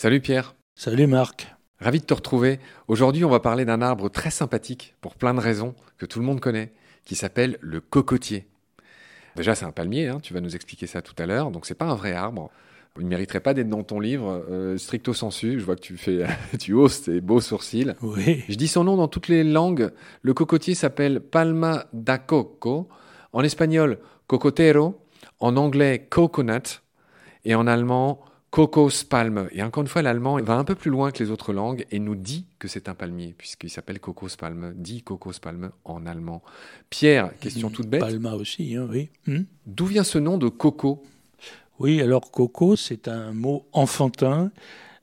Salut Pierre. Salut Marc. Ravi de te retrouver. Aujourd'hui, on va parler d'un arbre très sympathique, pour plein de raisons, que tout le monde connaît, qui s'appelle le cocotier. Déjà, c'est un palmier, hein, tu vas nous expliquer ça tout à l'heure, donc c'est pas un vrai arbre. Il ne mériterait pas d'être dans ton livre, euh, stricto sensu. Je vois que tu fais, tu hausses tes beaux sourcils. Oui. Je dis son nom dans toutes les langues. Le cocotier s'appelle Palma da Coco. En espagnol, cocotero. En anglais, coconut. Et en allemand, Palme. Et encore une fois, l'allemand va un peu plus loin que les autres langues et nous dit que c'est un palmier, puisqu'il s'appelle Palme. dit Palme en allemand. Pierre, question toute bête. Palma aussi, hein, oui. Hmm. D'où vient ce nom de coco? Oui, alors coco, c'est un mot enfantin.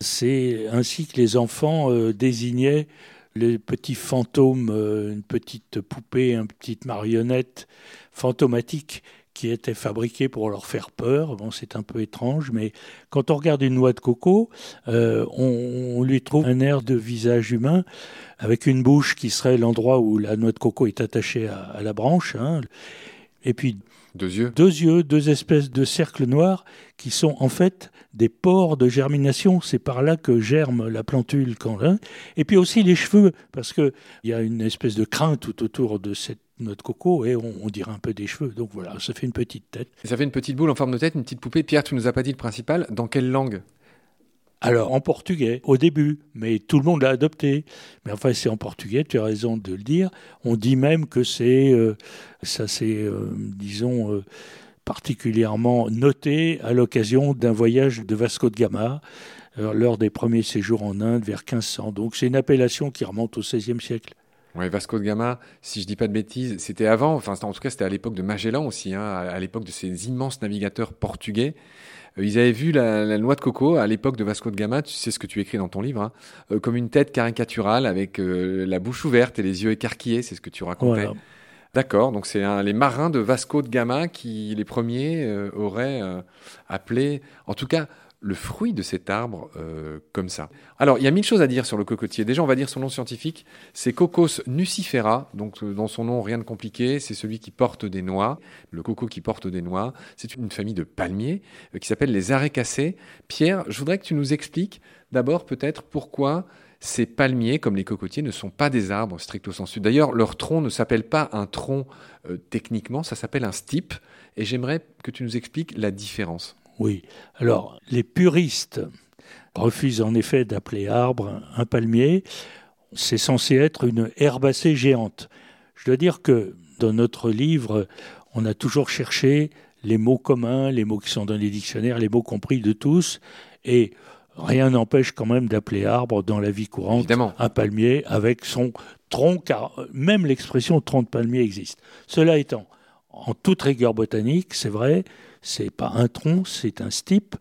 C'est ainsi que les enfants euh, désignaient les petits fantômes, euh, une petite poupée, une petite marionnette fantomatique qui était fabriqué pour leur faire peur. Bon, c'est un peu étrange, mais quand on regarde une noix de coco, euh, on, lui trouve un air de visage humain, avec une bouche qui serait l'endroit où la noix de coco est attachée à, la branche, hein. et puis deux yeux. Deux yeux, deux espèces de cercles noirs qui sont en fait des pores de germination. C'est par là que germe la plantule. Quand, hein. Et puis aussi les cheveux, parce qu'il y a une espèce de crainte tout autour de cette notre coco et on, dirait un peu des cheveux. Donc voilà, ça fait une petite tête. ça fait une petite boule en forme de tête, une petite poupée. Pierre, tu nous as pas dit le principal. Dans quelle langue? Alors, en portugais, au début, mais tout le monde l'a adopté. Mais enfin, c'est en portugais, tu as raison de le dire. On dit même que c'est, euh, ça c'est, euh, disons, euh, particulièrement noté à l'occasion d'un voyage de Vasco de Gama, lors des premiers séjours en Inde vers 1500. Donc, c'est une appellation qui remonte au XVIe siècle. Ouais, Vasco de Gama, si je dis pas de bêtises, c'était avant, enfin en tout cas c'était à l'époque de Magellan aussi, hein, à, l'époque de ces immenses navigateurs portugais. Euh, ils avaient vu la, noix de coco à l'époque de Vasco de Gama, tu sais ce que tu écris dans ton livre, hein, euh, comme une tête caricaturale avec euh, la bouche ouverte et les yeux écarquillés, c'est ce que tu racontais. D'accord, donc c'est les marins de Vasco de Gama qui, les premiers, auraient appelé, en tout cas, le fruit de cet arbre euh, comme ça. Alors, il y a mille choses à dire sur le cocotier. Déjà, on va dire son nom scientifique. C'est Cocos nucifera. Donc, euh, dans son nom, rien de compliqué. C'est celui qui porte des noix. Le coco qui porte des noix. C'est une famille de palmiers euh, qui s'appelle les arrêcacées. Pierre, je voudrais que tu nous expliques d'abord peut-être pourquoi ces palmiers, comme les cocotiers, ne sont pas des arbres stricto sensu. D'ailleurs, leur tronc ne s'appelle pas un tronc techniquement, ça s'appelle un stipe. Et j'aimerais que tu nous expliques la différence. Oui. Alors, les puristes refusent en effet d'appeler arbre un palmier. C'est censé être une herbacée géante. Je dois dire que dans notre livre, on a toujours cherché les mots communs, les mots qui sont dans les dictionnaires, les mots compris de tous. Et rien n'empêche quand même d'appeler arbre dans la vie courante un palmier avec son tronc, car même l'expression tronc de palmier existe. Cela étant, en toute rigueur botanique, c'est vrai, c'est pas un tronc, c'est un stipe.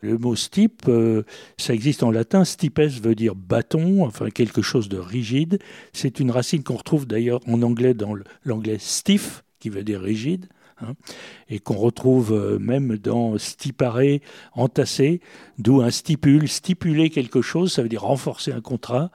Le mot stipe, euh, ça existe en latin. Stipes veut dire bâton, enfin quelque chose de rigide. C'est une racine qu'on retrouve d'ailleurs en anglais dans l'anglais stiff, qui veut dire rigide. Hein, et qu'on retrouve euh, même dans stiparé, entassé, d'où un stipule, stipuler quelque chose, ça veut dire renforcer un contrat.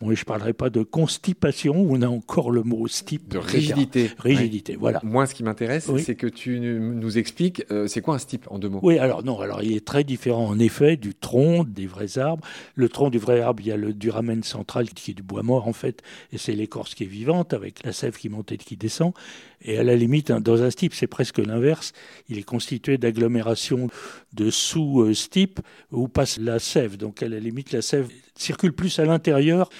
Bon, je ne parlerai pas de constipation, où on a encore le mot stip. De rigidité. Rigidité, voilà. Moi, ce qui m'intéresse, c'est que tu nous expliques, euh, c'est quoi un stip en deux mots? Oui, alors non, alors il est très différent en effet du tronc des vrais arbres. Le tronc du vrai arbre, il y a le duramen central qui est du bois mort en fait, et c'est l'écorce qui est vivante avec la sève qui monte et qui descend. Et à la limite, hein, dans un stip, c'est presque l'inverse. Il est constitué d'agglomérations de sous-stipes où passe la sève. Donc à la limite, la sève circule plus à l'intérieur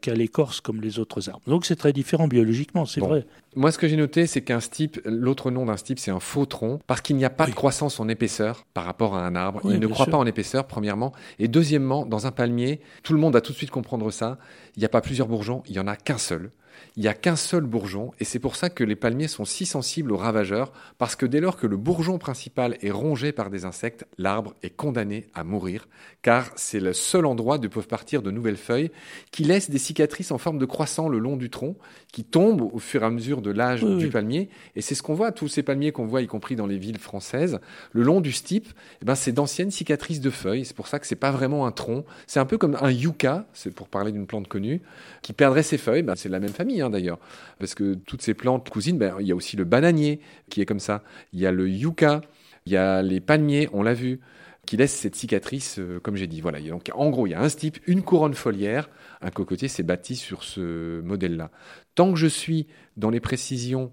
qu'à l'écorce comme les autres arbres. Donc c'est très différent biologiquement, c'est vrai. Moi, ce que j'ai noté, c'est qu'un stipe, l'autre nom d'un stipe, c'est un faux tronc, parce qu'il n'y a pas de croissance en épaisseur par rapport à un arbre. il ne croît pas en épaisseur, premièrement. Et deuxièmement, dans un palmier, tout le monde a tout de suite comprendre ça. Il n'y a pas plusieurs bourgeons, il n'y en a qu'un seul il n'y a qu'un seul bourgeon, et c'est pour ça que les palmiers sont si sensibles aux ravageurs, parce que dès lors que le bourgeon principal est rongé par des insectes, l'arbre est condamné à mourir, car c'est le seul endroit d'où peuvent partir de nouvelles feuilles, qui laissent des cicatrices en forme de croissant le long du tronc, qui tombent au fur et à mesure de l'âge du palmier, et c'est ce qu'on voit, tous ces palmiers qu'on voit, y compris dans les villes françaises, le long du stipe, eh ben, c'est d'anciennes cicatrices de feuilles, c'est pour ça que c'est pas vraiment un tronc, c'est un peu comme un yucca, c'est pour parler d'une plante connue, qui perdrait ses feuilles, ben, c'est la même famille, hein, d'ailleurs. Parce que toutes ces plantes cousines, ben, il y a aussi le bananier qui est comme ça. Il y a le yucca, il y a les palmiers, on l'a vu. Qui laisse cette cicatrice, euh, comme j'ai dit. Voilà. Donc, en gros, il y a un stipe, une couronne foliaire. Un cocotier s'est bâti sur ce modèle-là. Tant que je suis dans les précisions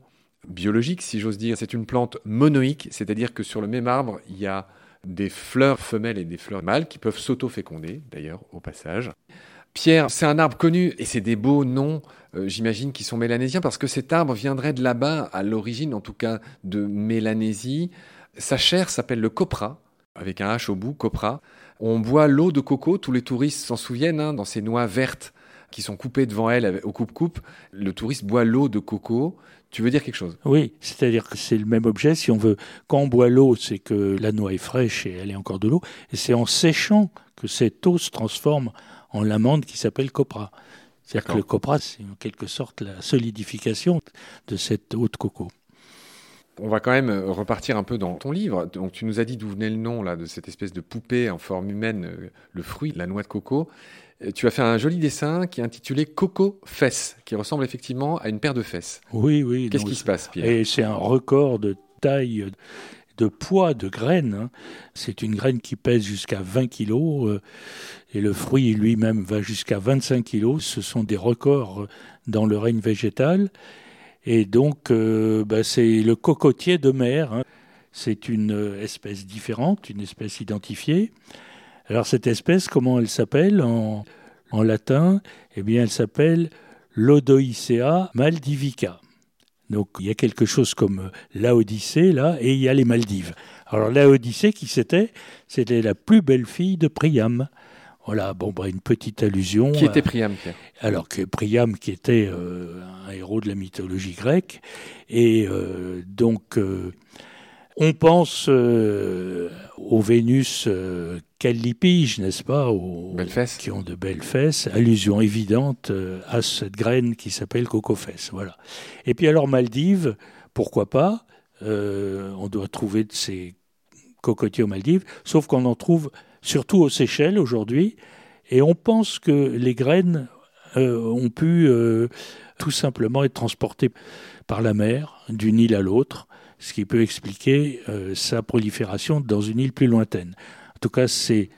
biologiques, si j'ose dire, c'est une plante monoïque, c'est-à-dire que sur le même arbre, il y a des fleurs femelles et des fleurs mâles qui peuvent s'auto-féconder, d'ailleurs, au passage. Pierre, c'est un arbre connu et c'est des beaux noms, euh, j'imagine, qui sont mélanésiens parce que cet arbre viendrait de là-bas, à l'origine en tout cas de Mélanésie. Sa chair s'appelle le copra, avec un H au bout, copra. On boit l'eau de coco, tous les touristes s'en souviennent, hein, dans ces noix vertes qui sont coupées devant elle au coupe-coupe. Le touriste boit l'eau de coco. Tu veux dire quelque chose? Oui, c'est-à-dire que c'est le même objet. Si on veut, quand on boit l'eau, c'est que la noix est fraîche et elle est encore de l'eau. Et c'est en séchant que cette eau se transforme en l'amande qui s'appelle copra. C'est-à-dire que le copra, c'est en quelque sorte la solidification de cette eau de coco. On va quand même euh, repartir un peu dans ton livre. Donc, tu nous as dit d'où venait le nom là, de cette espèce de poupée en forme humaine, euh, le fruit, la noix de coco. Euh, tu as fait un joli dessin qui est intitulé Coco Fesses, qui ressemble effectivement à une paire de fesses. Oui, oui. Qu'est-ce qui se passe, Pierre? Et c'est un record de taille de poids de graine. Hein. C'est une graine qui pèse jusqu'à 20 kg euh, et le fruit lui-même va jusqu'à 25 kg. Ce sont des records dans le règne végétal. Et donc, euh, bah, c'est le cocotier de mer. Hein. C'est une espèce différente, une espèce identifiée. Alors cette espèce, comment elle s'appelle en, latin? Eh bien, elle s'appelle Lodoicea maldivica. Donc il y a quelque chose comme l'Odyssée là, et il y a les Maldives. Alors l'Odyssée, qui c'était C'était la plus belle fille de Priam. Voilà, bon, bah, une petite allusion. Qui était Priam, Pierre Alors que Priam, qui était euh, un héros de la mythologie grecque, et euh, donc euh, on pense aux Vénus euh, n'est-ce pas aux, Qui ont de belles fesses. Allusion évidente à cette graine qui s'appelle cocofesse. Voilà. Et puis alors Maldives, pourquoi pas On doit trouver de ces cocotiers aux Maldives, sauf qu'on en trouve surtout aux Seychelles aujourd'hui. Et on pense que les graines ont pu tout simplement être transportées par la mer d'une île à l'autre ce qui peut expliquer euh, sa prolifération dans une île plus lointaine. En tout cas, c'est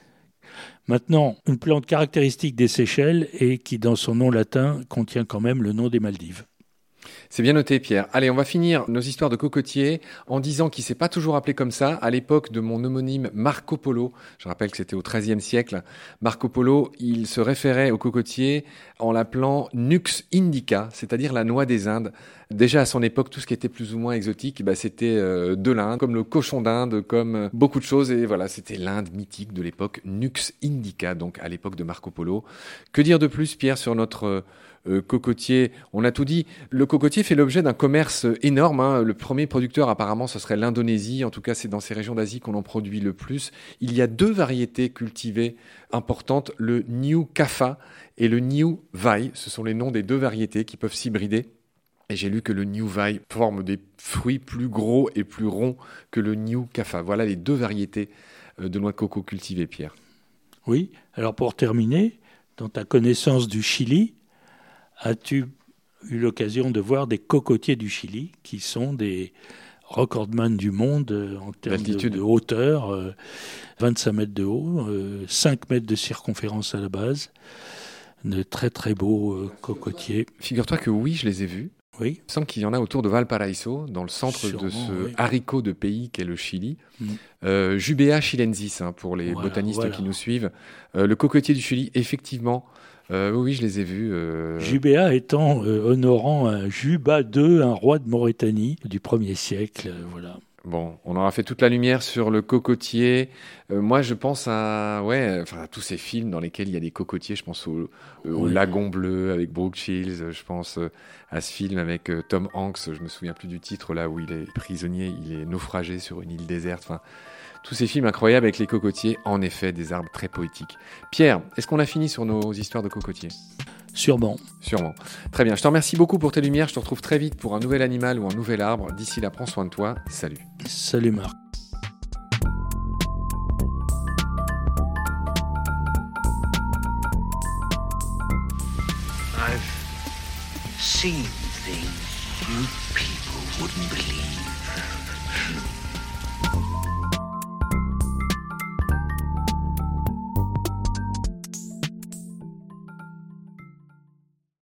maintenant une plante caractéristique des Seychelles et qui, dans son nom latin, contient quand même le nom des Maldives. C'est bien noté, Pierre. Allez, on va finir nos histoires de cocotiers en disant qu'il s'est pas toujours appelé comme ça. À l'époque de mon homonyme Marco Polo, je rappelle que c'était au XIIIe siècle, Marco Polo, il se référait au cocotier en l'appelant Nux indica, c'est-à-dire la noix des Indes. Déjà à son époque, tout ce qui était plus ou moins exotique, bah, c'était euh, de l'Inde, comme le cochon d'Inde, comme euh, beaucoup de choses. Et voilà, c'était l'Inde mythique de l'époque, Nux indica, donc à l'époque de Marco Polo. Que dire de plus, Pierre, sur notre euh, cocotier, on a tout dit. Le cocotier fait l'objet d'un commerce énorme. Hein. Le premier producteur, apparemment, ce serait l'Indonésie. En tout cas, c'est dans ces régions d'Asie qu'on en produit le plus. Il y a deux variétés cultivées importantes, le New Kafa et le New Vai. Ce sont les noms des deux variétés qui peuvent s'hybrider. Et j'ai lu que le New Vai forme des fruits plus gros et plus ronds que le New Kafa. Voilà les deux variétés euh, de noix de coco cultivées, Pierre. Oui, alors pour terminer, dans ta connaissance du Chili, as-tu eu l'occasion de voir des cocotiers du Chili qui sont des recordman du monde euh, en termes de, hauteur, 25 euh, mètres de haut, 5 euh, mètres de circonférence à la base, de très très beaux cocotiers. Figure-toi que oui, je les ai vus. Oui. Il semble qu'il y en a autour de Valparaiso, dans le centre de ce haricot de pays qu'est le Chili. Mm. Jubea chilensis, hein, pour les botanistes qui nous suivent. le cocotier du Chili, effectivement, euh, oui, je les ai vus. Euh... Jubéa étant euh, honorant un Juba II, un roi de Mauritanie du 1er siècle. Euh, voilà. Bon, on aura fait toute la lumière sur le cocotier. moi, je pense à, ouais, enfin, à tous ces films dans lesquels il y a des cocotiers. Je pense au, au Lagon Bleu avec Brooke Shields. Je pense à ce film avec Tom Hanks. Je me souviens plus du titre là où il est prisonnier, il est naufragé sur une île déserte. Enfin, tous ces films incroyables avec les cocotiers, en effet, des arbres très poétiques. Pierre, est-ce qu'on a fini sur nos histoires de cocotiers? Sûrement. Sûrement. Très bien. Je te remercie beaucoup pour tes lumières. Je te retrouve très vite pour un nouvel animal ou un nouvel arbre. D'ici là, prends soin de toi. Salut. Salut Marc. I've seen things you people wouldn't believe.